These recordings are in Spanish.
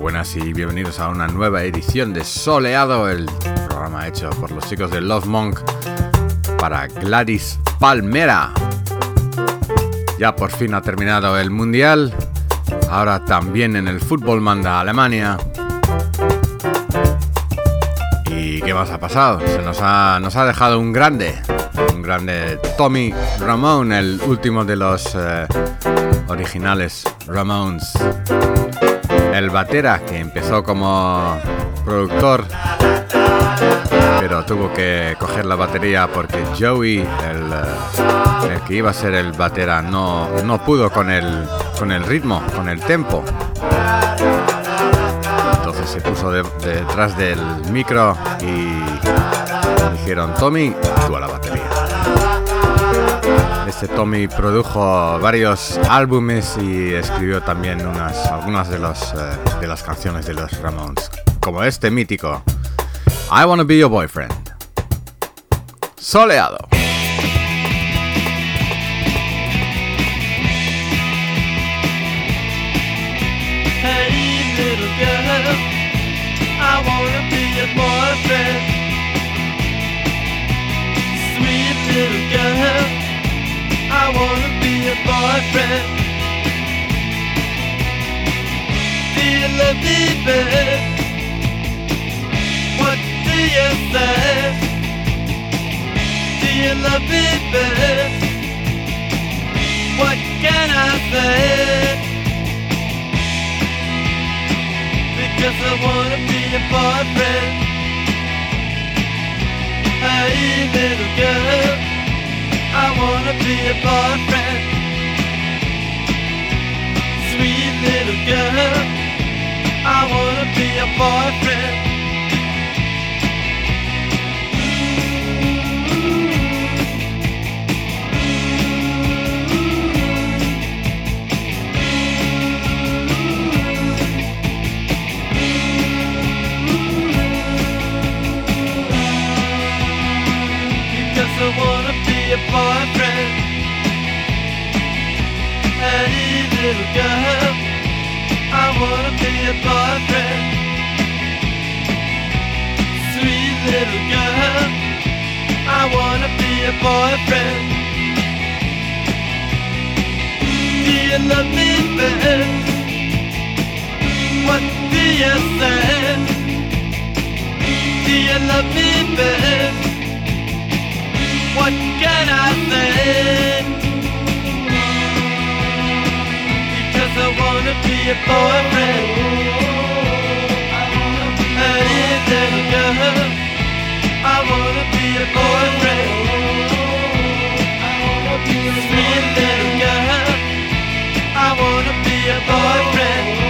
Buenas y bienvenidos a una nueva edición de Soleado, el programa hecho por los chicos de Love Monk para Gladys Palmera. Ya por fin ha terminado el Mundial, ahora también en el fútbol manda Alemania. ¿Y qué más ha pasado? Se nos ha, nos ha dejado un grande, un grande Tommy Ramón, el último de los eh, originales Ramones el batera que empezó como productor, pero tuvo que coger la batería porque Joey, el, eh, que iba a ser el batera, no, no pudo con el, con el ritmo, con el tempo. Entonces se puso detrás del micro y dijeron, Tommy, tú a la batería. Este Tommy produjo varios álbumes y escribió también unas, algunas de, eh, de las canciones de los Ramones, como este mítico I Wanna Be Your Boyfriend. Soleado. Boyfriend. Love me, babe? What do you say? Do you love me, babe? What can I say? Because I wanna be a boyfriend. Hey, little girl. I wanna be a boyfriend. Sweet little girl, I wanna be a boyfriend. Because I wanna a boyfriend. Hey, little girl, I wanna be a boyfriend. Sweet little girl, I wanna be a boyfriend. Do you love me, babe? What do you say? Do you love me, babe? what can I say? Wanna be a boyfriend. Hey, little girl, I wanna be a boyfriend. Sweet little girl, I wanna be a boyfriend.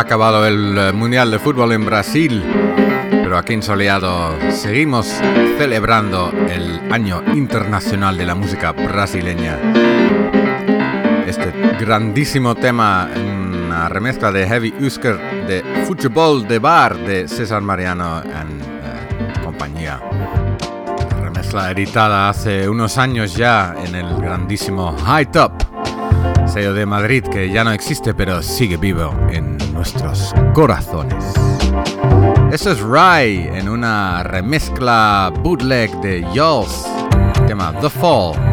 Ha acabado el eh, Mundial de Fútbol en Brasil, pero aquí en Soleado seguimos celebrando el Año Internacional de la Música Brasileña. Este grandísimo tema, una remezcla de Heavy Usker de Fútbol de Bar de César Mariano en eh, compañía. Remezcla editada hace unos años ya en el grandísimo High Top sello de Madrid que ya no existe pero sigue vivo en nuestros corazones. Eso es Rai en una remezcla bootleg de Yols, tema The Fall.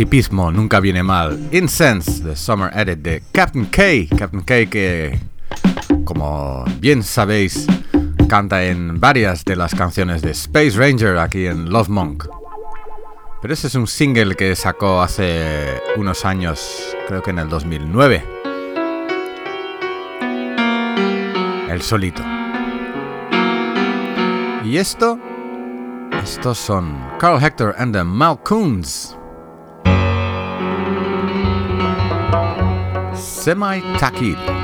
Hipismo nunca viene mal. Incense, The Summer Edit de Captain K. Captain K que, como bien sabéis, canta en varias de las canciones de Space Ranger aquí en Love Monk. Pero ese es un single que sacó hace unos años, creo que en el 2009. El solito. Y esto, estos son Carl Hector and the Malcoons. semi-takid.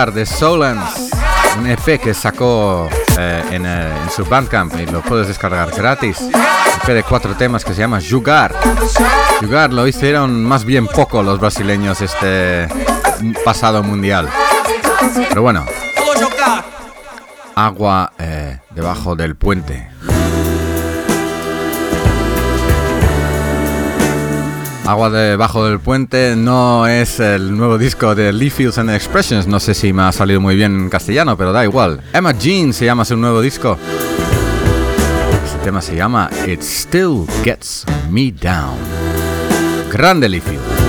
De Solans, un EP que sacó eh, en, eh, en, su Bandcamp y lo puedes descargar gratis. Un EP de cuatro temas que se llama Jugar. Jugar lo hicieron más bien poco los brasileños este pasado mundial. Pero bueno, agua eh, debajo del puente. Agua debajo del puente no es el nuevo disco de Lee Fields and Expressions. No sé si me ha salido muy bien en castellano, pero da igual. Emma Jean se llama su nuevo disco. Este tema se llama It Still Gets Me Down. Grande Lee Fields.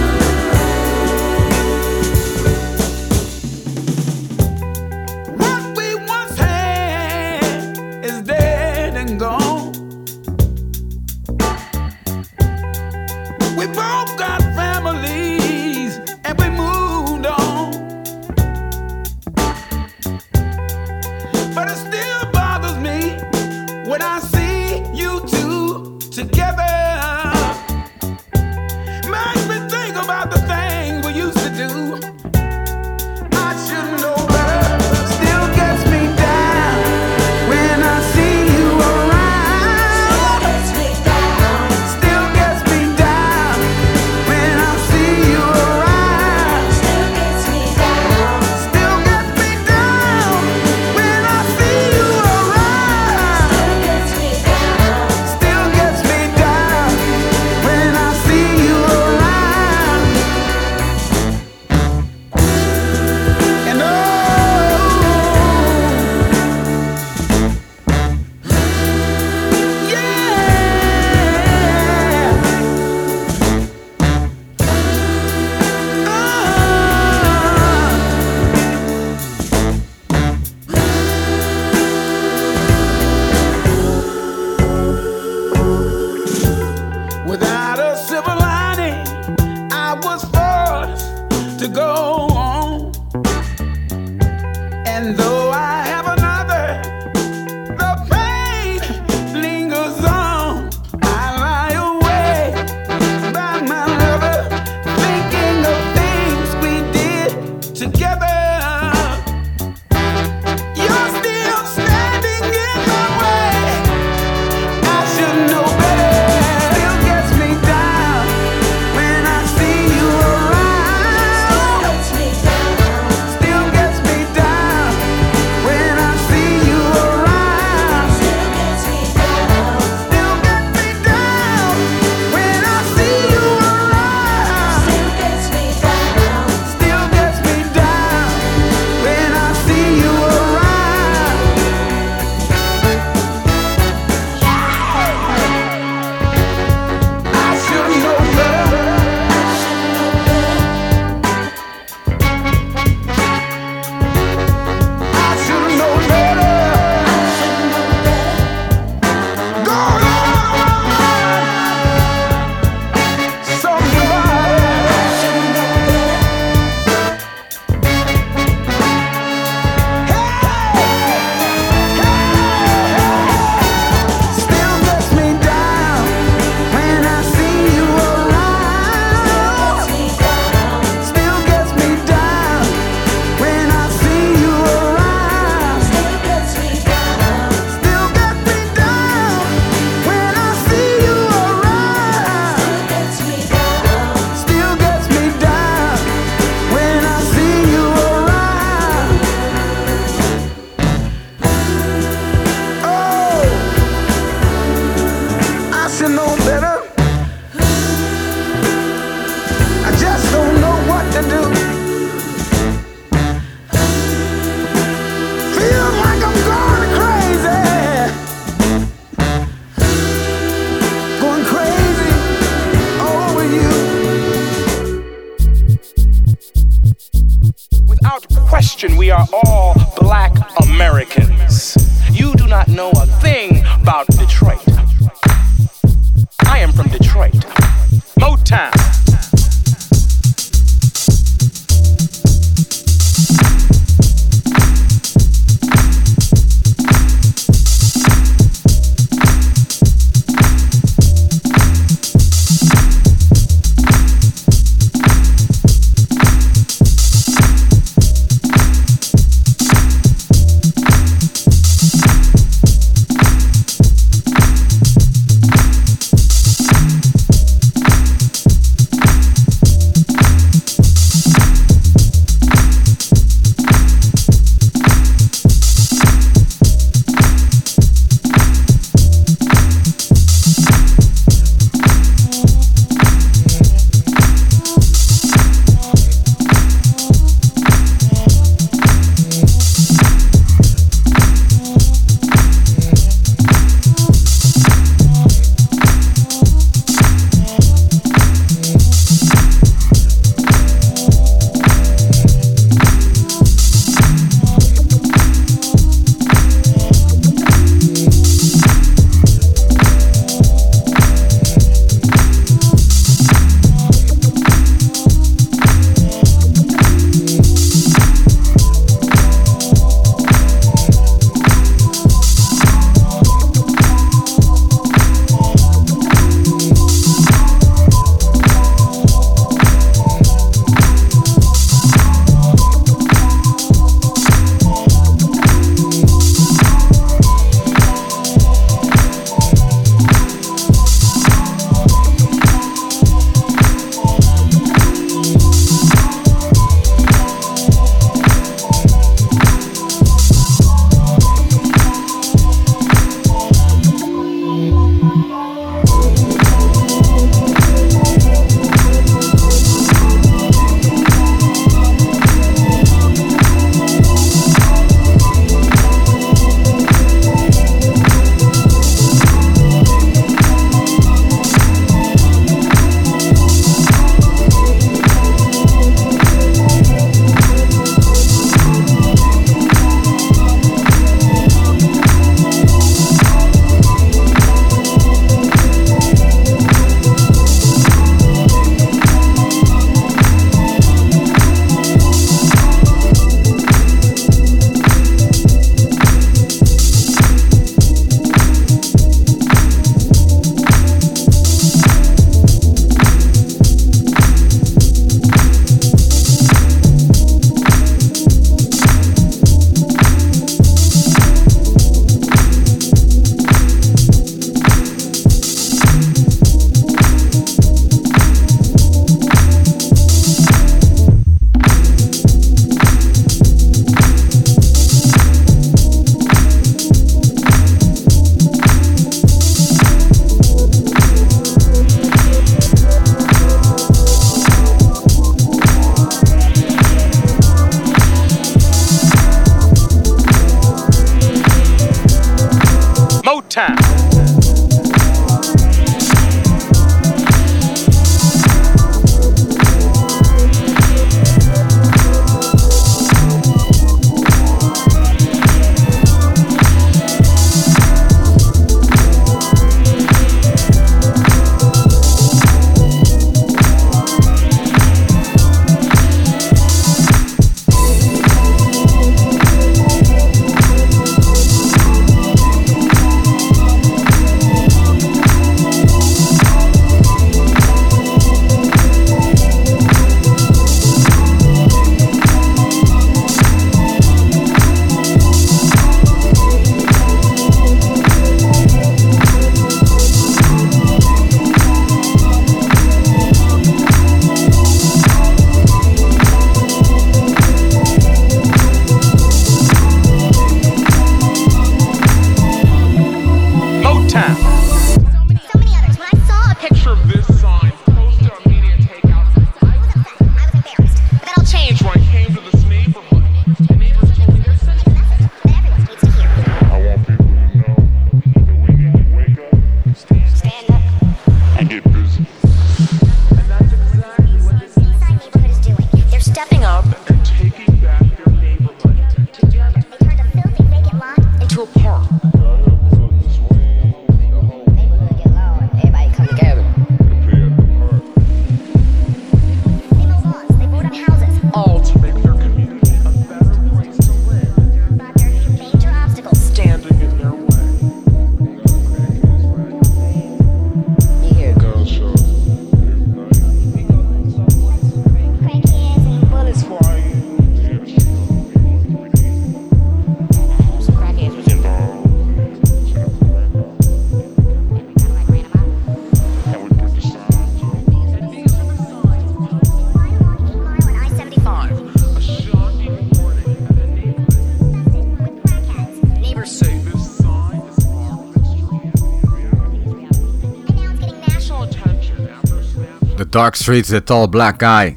Dark Streets The Tall Black Guy.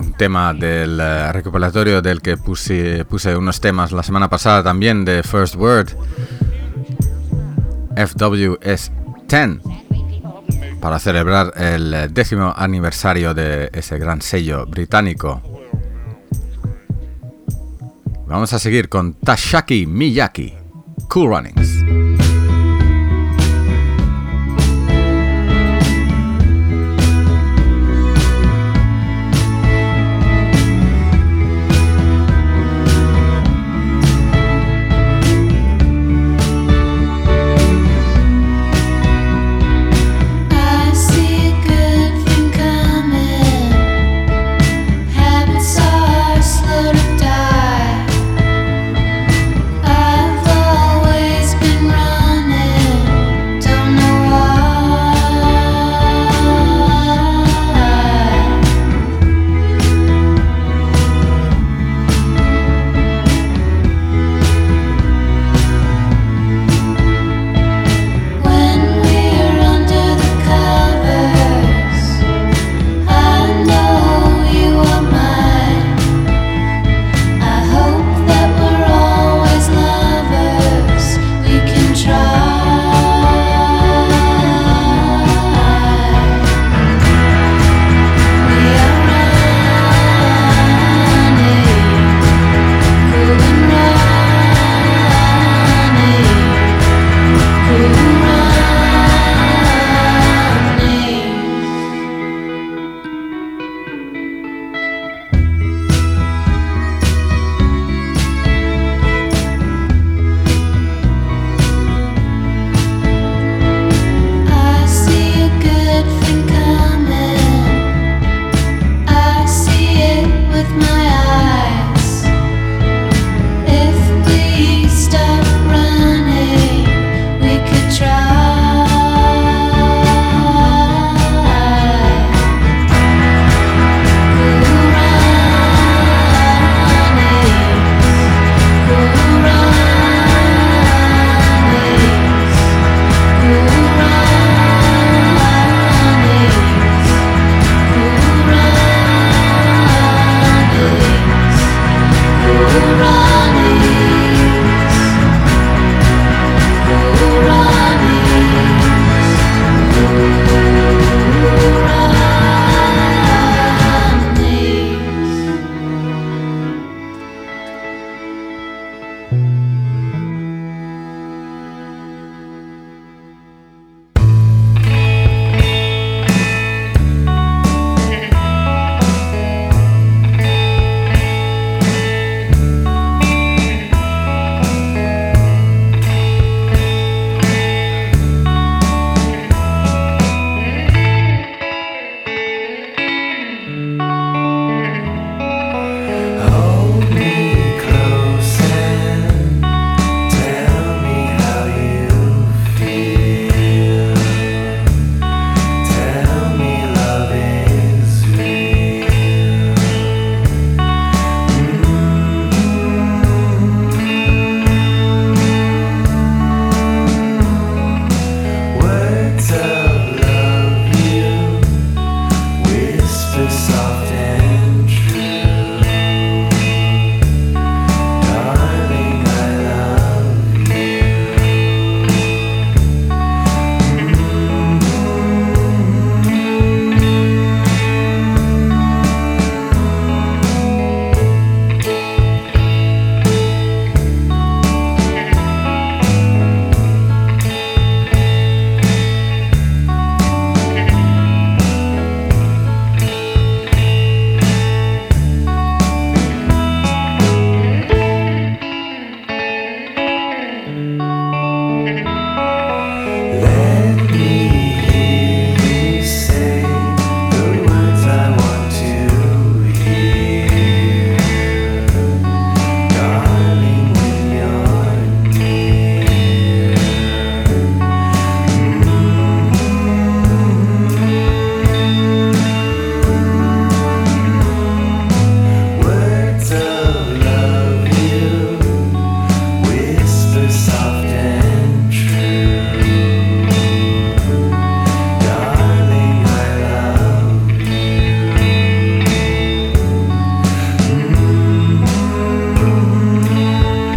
Un tema del eh, recuperatorio del que puse, puse unos temas la semana pasada también de First Word. FWS 10. Para celebrar el eh, décimo aniversario de ese gran sello británico. Vamos a seguir con Tashaki Miyaki. Cool Runnings.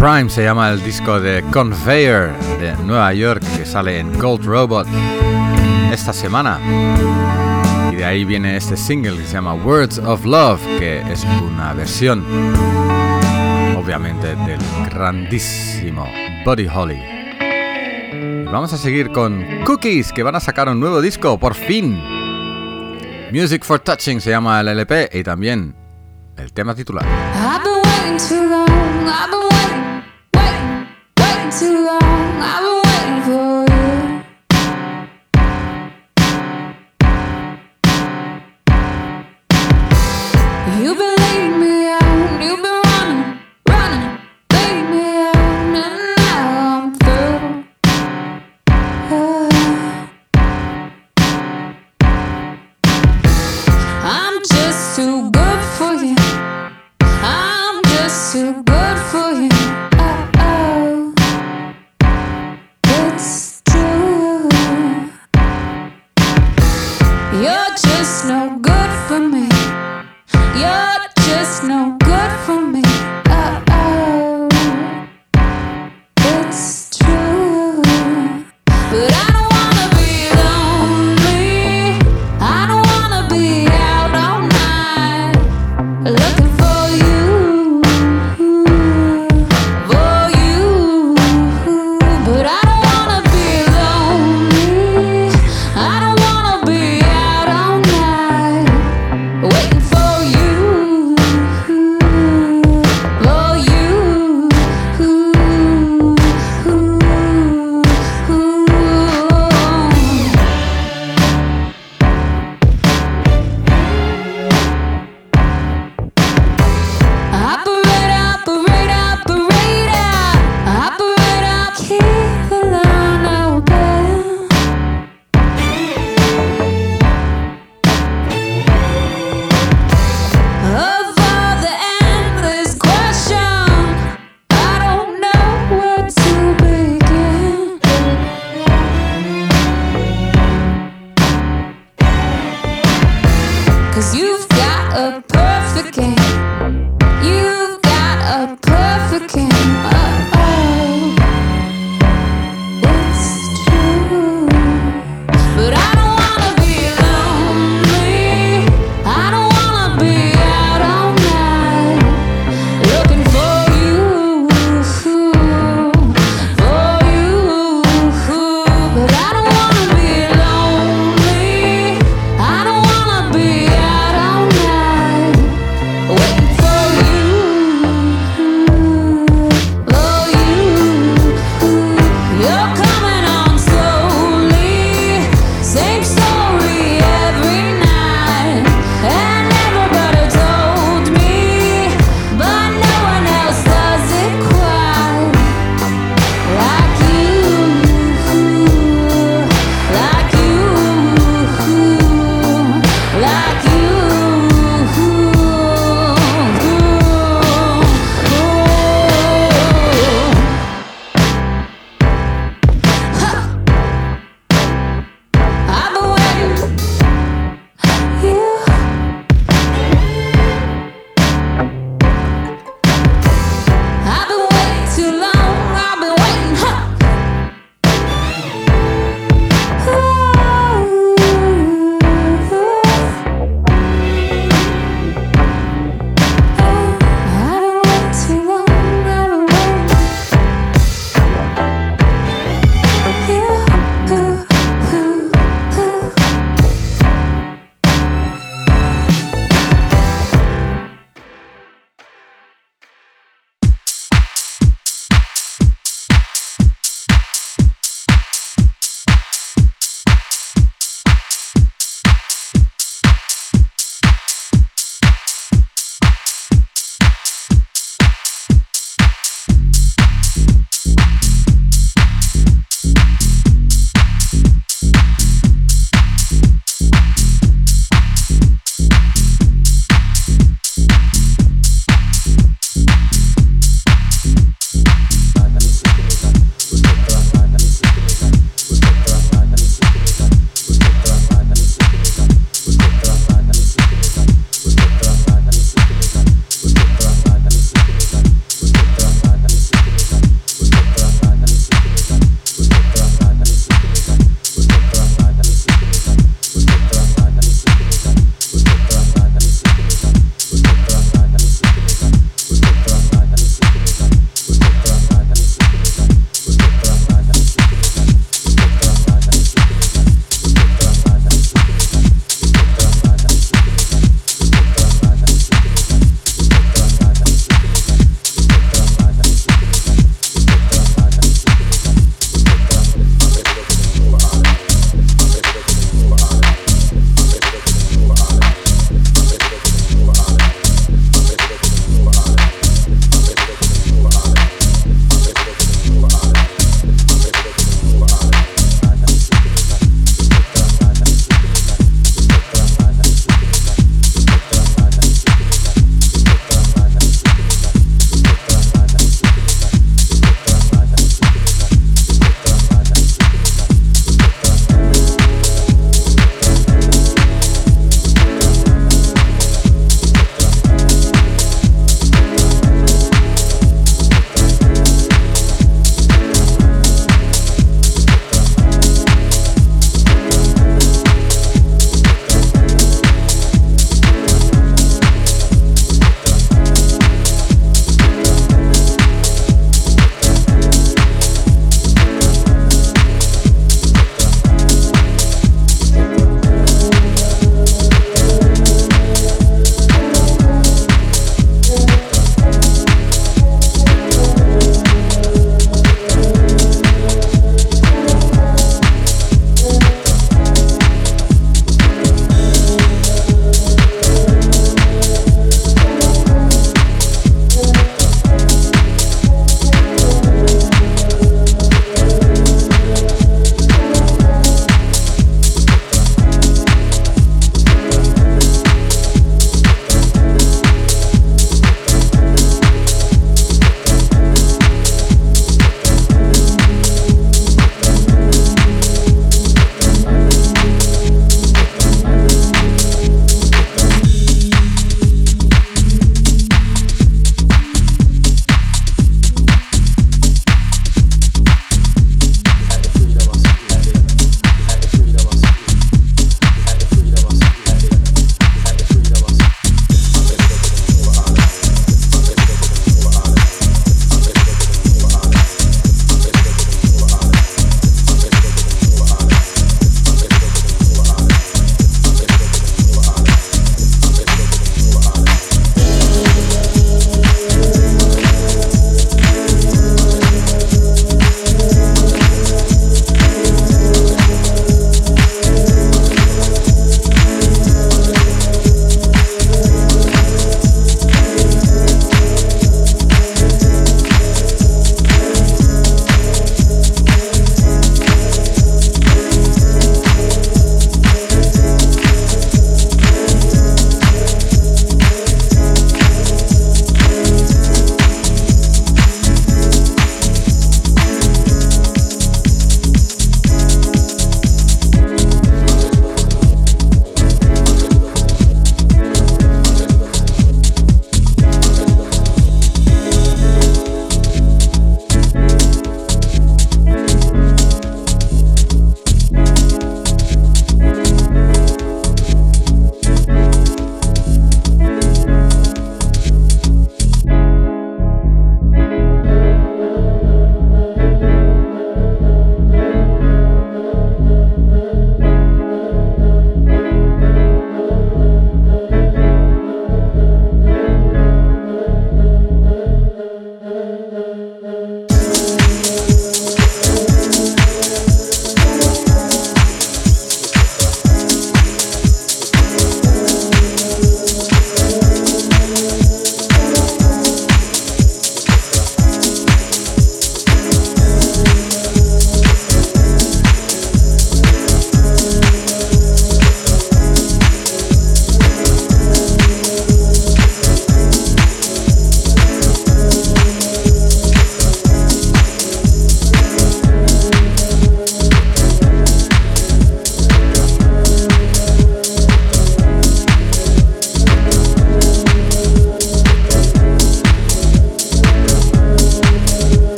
Prime se llama el disco de Conveyor de Nueva York que sale en Gold Robot esta semana. Y de ahí viene este single que se llama Words of Love, que es una versión, obviamente, del grandísimo Buddy Holly. Vamos a seguir con Cookies, que van a sacar un nuevo disco, por fin. Music for Touching se llama el LP y también el tema titular. Too long. I've been waiting for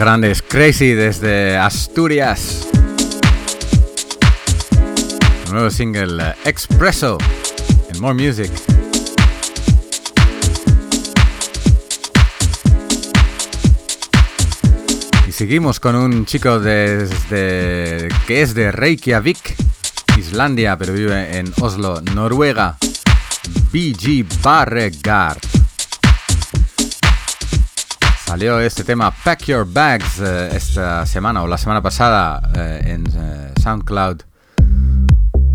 Qué grande es Crazy desde Asturias. Nuevo single eh, Expresso en More Music. Y seguimos con un chico desde que es de Reykjavik, Islandia, pero vive en Oslo, Noruega. BG Barregard. Salió este tema Pack Your Bags eh, esta semana o la semana pasada eh, en eh, SoundCloud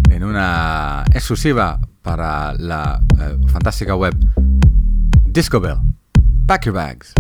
en una exclusiva para la fantástica web Disco Bell. Pack Your Bags.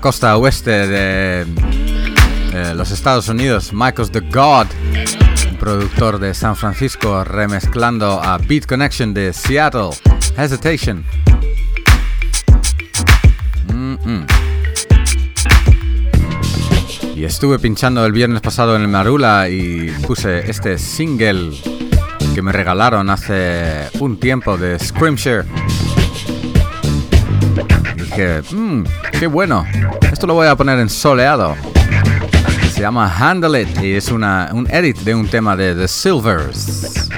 Costa oeste de eh, los Estados Unidos, Michael's the God, un productor de San Francisco, remezclando a Beat Connection de Seattle, Hesitation. Y estuve pinchando el viernes pasado en el Marula y puse este single que me regalaron hace un tiempo de Scrimshire. Dije, mmm, qué bueno. Esto lo voy a poner en soleado. Se llama Handle It y es una, un edit de un tema de The Silvers.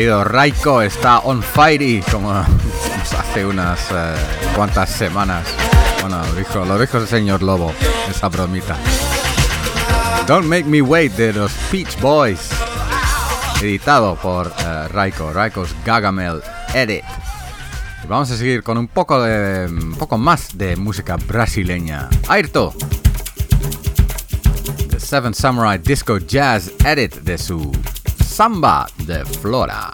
querido Raiko está on fire como hace unas eh, cuantas semanas. Bueno, lo dijo, lo dijo el señor Lobo, esa bromita. Don't Make Me Wait de los Peach Boys, editado por eh, Raiko, Raiko's Gagamel Edit. Y vamos a seguir con un poco, de, un poco más de música brasileña. Ayrto. The Seven Samurai Disco Jazz Edit de su Samba de Flora.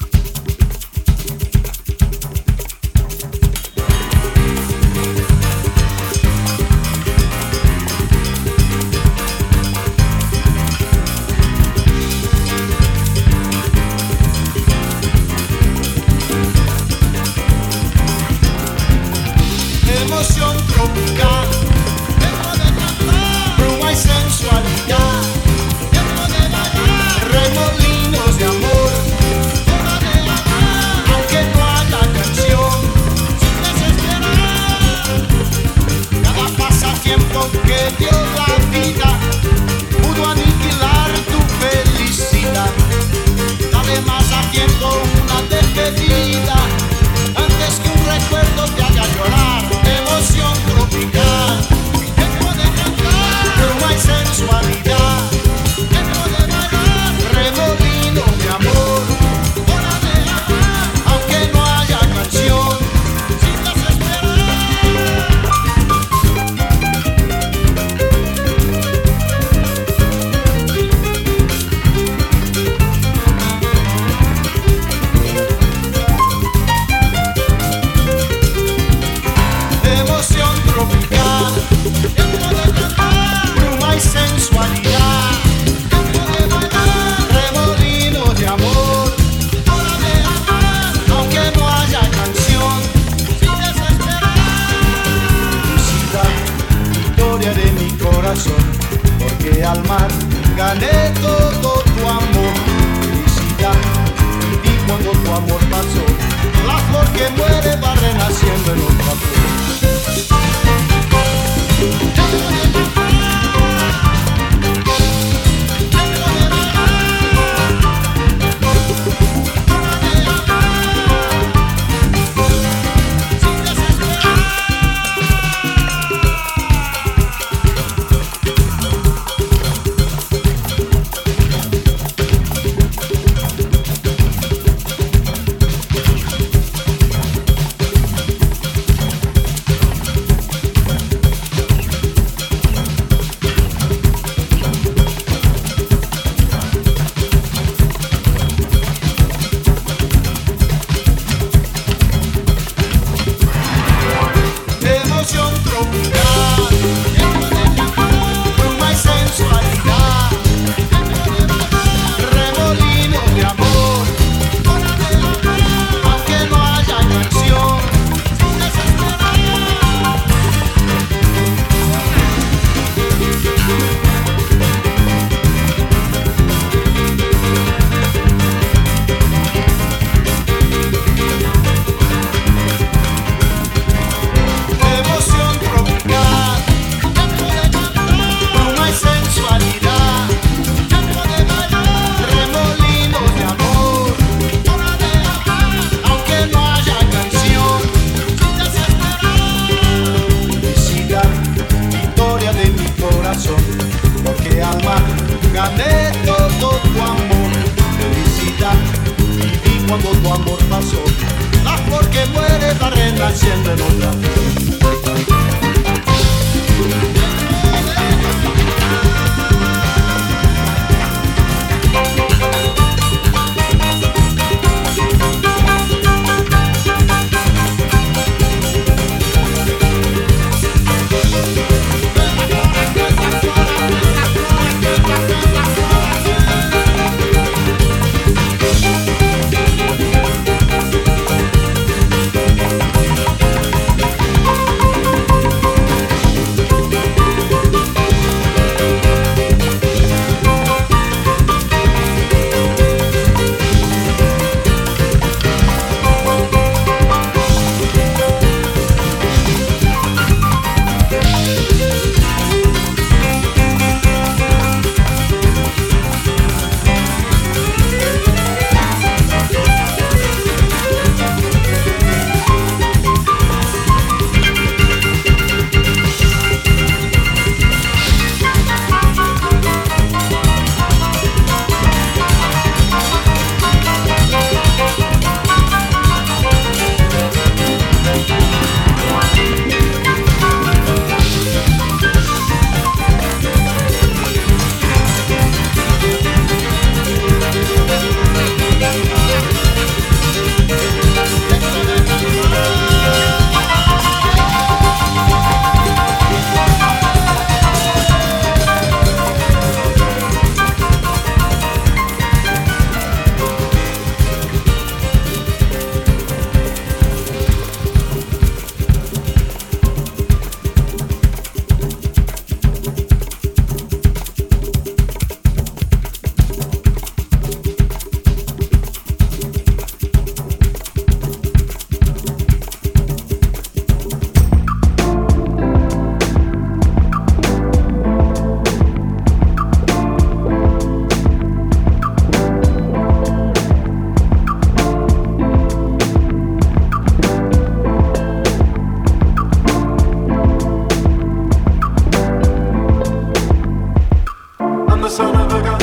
son of a gun.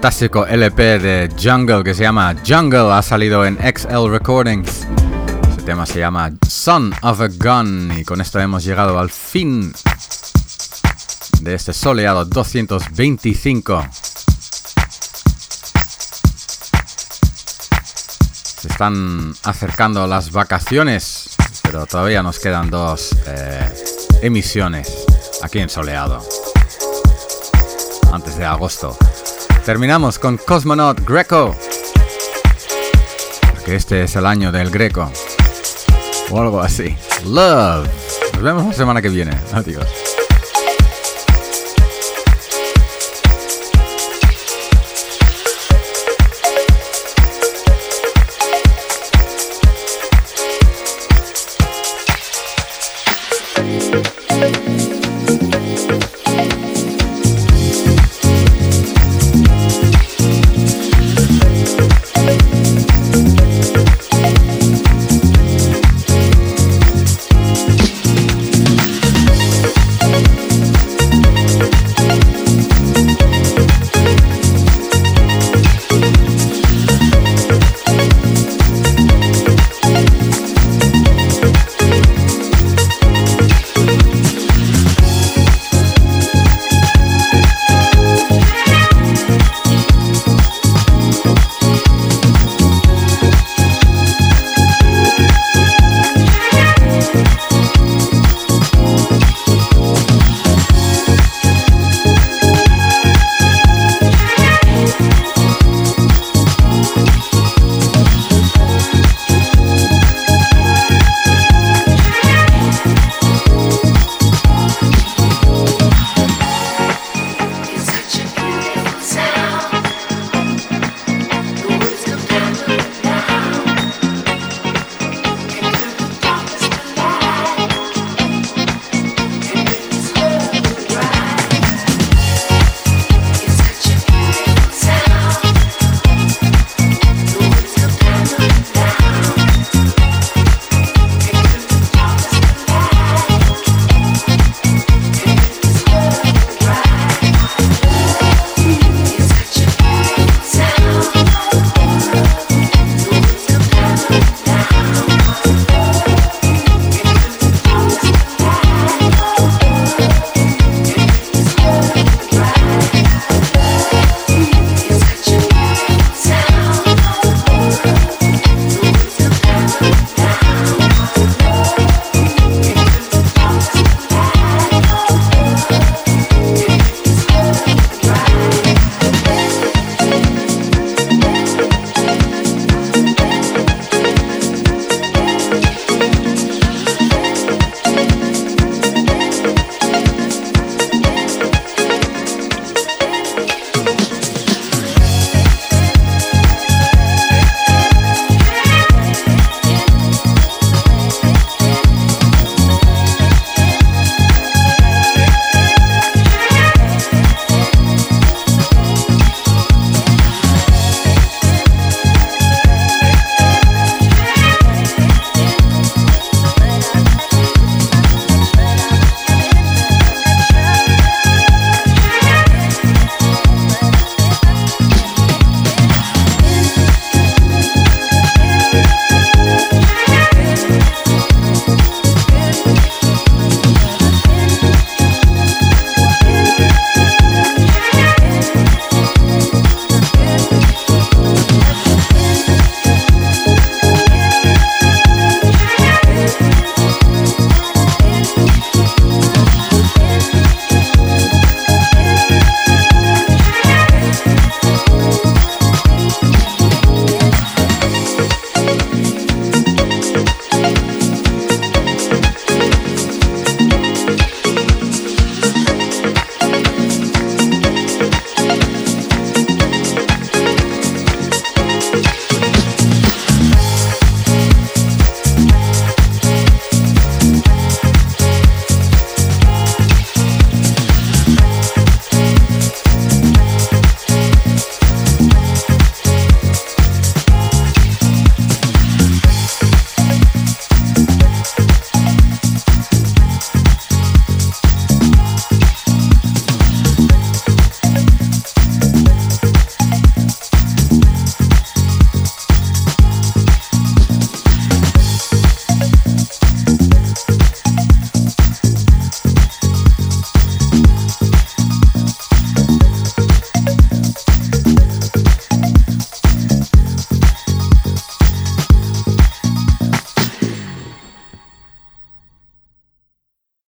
Fantástico LP de Jungle que se llama Jungle, ha salido en XL Recordings. Este tema se llama Son of a Gun y con esto hemos llegado al fin de este soleado 225. Se están acercando las vacaciones, pero todavía nos quedan dos eh, emisiones aquí en Soleado. Antes de agosto. Terminamos con Cosmonaut Greco. Porque este es el año del Greco. O algo así. Love. Nos vemos la semana que viene. Adiós.